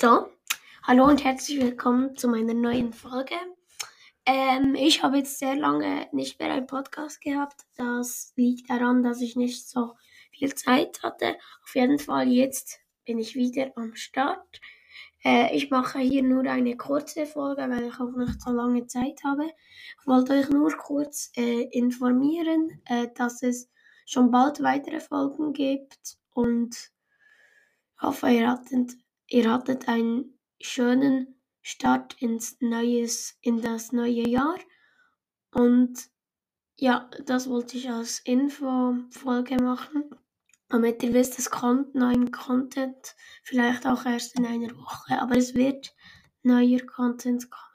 So, hallo und herzlich willkommen zu meiner neuen Folge. Ähm, ich habe jetzt sehr lange nicht mehr einen Podcast gehabt. Das liegt daran, dass ich nicht so viel Zeit hatte. Auf jeden Fall jetzt bin ich wieder am Start. Äh, ich mache hier nur eine kurze Folge, weil ich auch nicht so lange Zeit habe. Ich wollte euch nur kurz äh, informieren, äh, dass es schon bald weitere Folgen gibt und hoffe, ihr hattet, ihr hattet einen schönen Start ins neues, in das neue Jahr. Und ja, das wollte ich als Info-Folge machen. Damit ihr wisst, es kommt neuen Content, vielleicht auch erst in einer Woche, aber es wird neuer Content kommen.